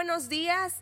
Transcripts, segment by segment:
buenos días.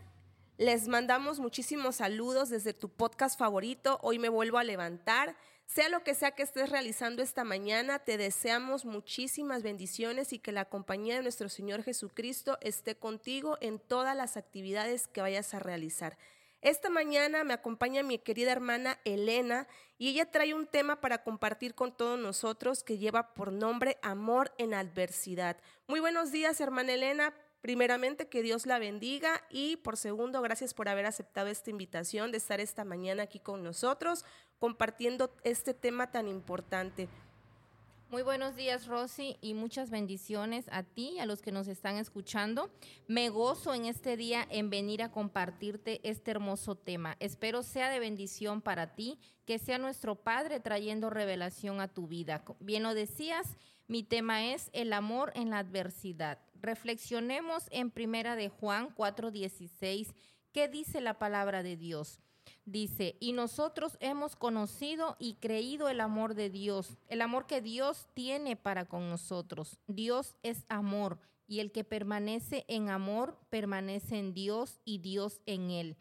Les mandamos muchísimos saludos desde tu podcast favorito. Hoy me vuelvo a levantar. Sea lo que sea que estés realizando esta mañana, te deseamos muchísimas bendiciones y que la compañía de nuestro Señor Jesucristo esté contigo en todas las actividades que vayas a realizar. Esta mañana me acompaña mi querida hermana Elena y ella trae un tema para compartir con todos nosotros que lleva por nombre Amor en Adversidad. Muy buenos días, hermana Elena. Primeramente, que Dios la bendiga y por segundo, gracias por haber aceptado esta invitación de estar esta mañana aquí con nosotros compartiendo este tema tan importante. Muy buenos días, Rosy, y muchas bendiciones a ti y a los que nos están escuchando. Me gozo en este día en venir a compartirte este hermoso tema. Espero sea de bendición para ti, que sea nuestro Padre trayendo revelación a tu vida. Bien lo decías, mi tema es el amor en la adversidad. Reflexionemos en Primera de Juan 4:16, ¿qué dice la palabra de Dios? Dice, y nosotros hemos conocido y creído el amor de Dios, el amor que Dios tiene para con nosotros. Dios es amor y el que permanece en amor permanece en Dios y Dios en él.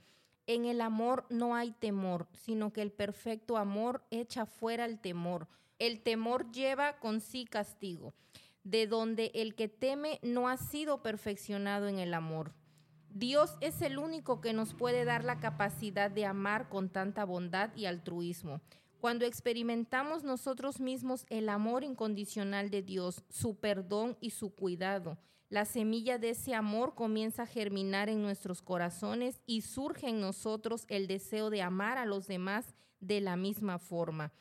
En el amor no hay temor, sino que el perfecto amor echa fuera el temor. El temor lleva con sí castigo, de donde el que teme no ha sido perfeccionado en el amor. Dios es el único que nos puede dar la capacidad de amar con tanta bondad y altruismo. Cuando experimentamos nosotros mismos el amor incondicional de Dios, su perdón y su cuidado, la semilla de ese amor comienza a germinar en nuestros corazones y surge en nosotros el deseo de amar a los demás de la misma forma.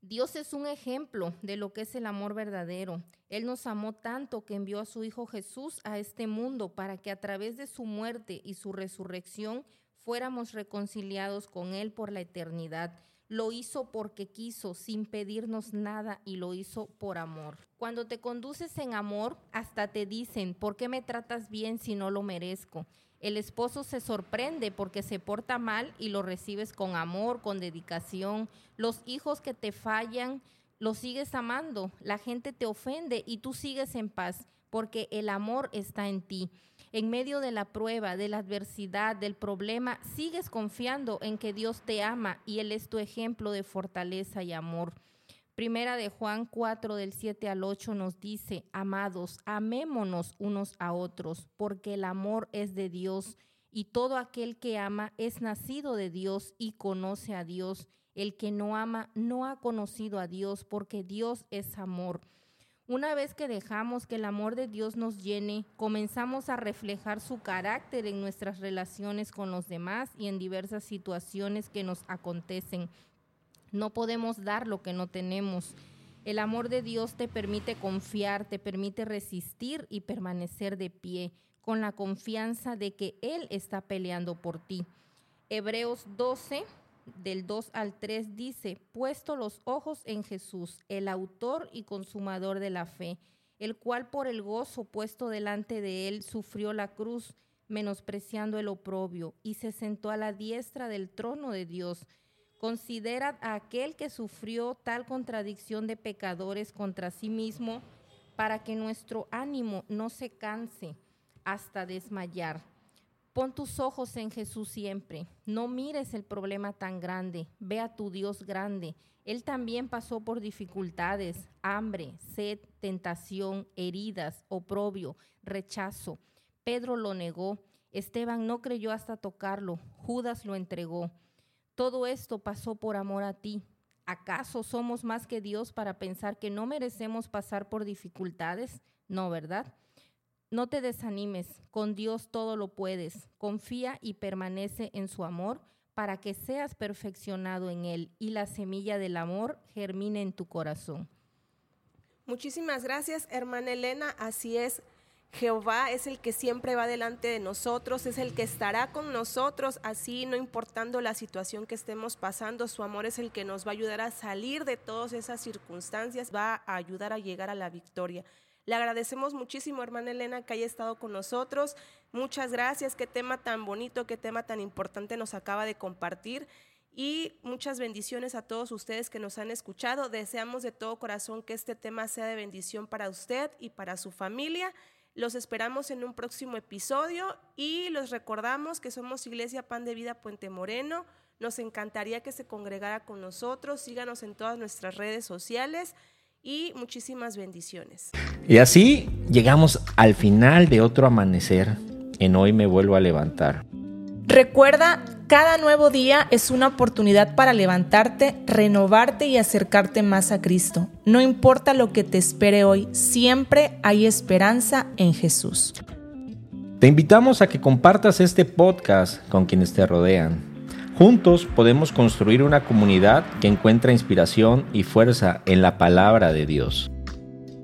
Dios es un ejemplo de lo que es el amor verdadero. Él nos amó tanto que envió a su Hijo Jesús a este mundo para que a través de su muerte y su resurrección fuéramos reconciliados con Él por la eternidad. Lo hizo porque quiso, sin pedirnos nada, y lo hizo por amor. Cuando te conduces en amor, hasta te dicen, ¿por qué me tratas bien si no lo merezco? El esposo se sorprende porque se porta mal y lo recibes con amor, con dedicación. Los hijos que te fallan, los sigues amando. La gente te ofende y tú sigues en paz porque el amor está en ti. En medio de la prueba, de la adversidad, del problema, sigues confiando en que Dios te ama y Él es tu ejemplo de fortaleza y amor. Primera de Juan 4 del 7 al 8 nos dice, amados, amémonos unos a otros, porque el amor es de Dios y todo aquel que ama es nacido de Dios y conoce a Dios. El que no ama no ha conocido a Dios, porque Dios es amor. Una vez que dejamos que el amor de Dios nos llene, comenzamos a reflejar su carácter en nuestras relaciones con los demás y en diversas situaciones que nos acontecen no podemos dar lo que no tenemos. El amor de Dios te permite confiar, te permite resistir y permanecer de pie con la confianza de que Él está peleando por ti. Hebreos 12, del 2 al 3 dice, puesto los ojos en Jesús, el autor y consumador de la fe, el cual por el gozo puesto delante de Él sufrió la cruz, menospreciando el oprobio, y se sentó a la diestra del trono de Dios Considera a aquel que sufrió tal contradicción de pecadores contra sí mismo para que nuestro ánimo no se canse hasta desmayar. Pon tus ojos en Jesús siempre. No mires el problema tan grande. Ve a tu Dios grande. Él también pasó por dificultades, hambre, sed, tentación, heridas, oprobio, rechazo. Pedro lo negó. Esteban no creyó hasta tocarlo. Judas lo entregó. Todo esto pasó por amor a ti. ¿Acaso somos más que Dios para pensar que no merecemos pasar por dificultades? No, ¿verdad? No te desanimes, con Dios todo lo puedes. Confía y permanece en su amor para que seas perfeccionado en Él y la semilla del amor germine en tu corazón. Muchísimas gracias, hermana Elena. Así es. Jehová es el que siempre va delante de nosotros, es el que estará con nosotros, así no importando la situación que estemos pasando, su amor es el que nos va a ayudar a salir de todas esas circunstancias, va a ayudar a llegar a la victoria. Le agradecemos muchísimo, hermana Elena, que haya estado con nosotros. Muchas gracias, qué tema tan bonito, qué tema tan importante nos acaba de compartir. Y muchas bendiciones a todos ustedes que nos han escuchado. Deseamos de todo corazón que este tema sea de bendición para usted y para su familia. Los esperamos en un próximo episodio y los recordamos que somos Iglesia Pan de Vida Puente Moreno. Nos encantaría que se congregara con nosotros. Síganos en todas nuestras redes sociales y muchísimas bendiciones. Y así llegamos al final de otro amanecer. En hoy me vuelvo a levantar. Recuerda, cada nuevo día es una oportunidad para levantarte, renovarte y acercarte más a Cristo. No importa lo que te espere hoy, siempre hay esperanza en Jesús. Te invitamos a que compartas este podcast con quienes te rodean. Juntos podemos construir una comunidad que encuentra inspiración y fuerza en la palabra de Dios.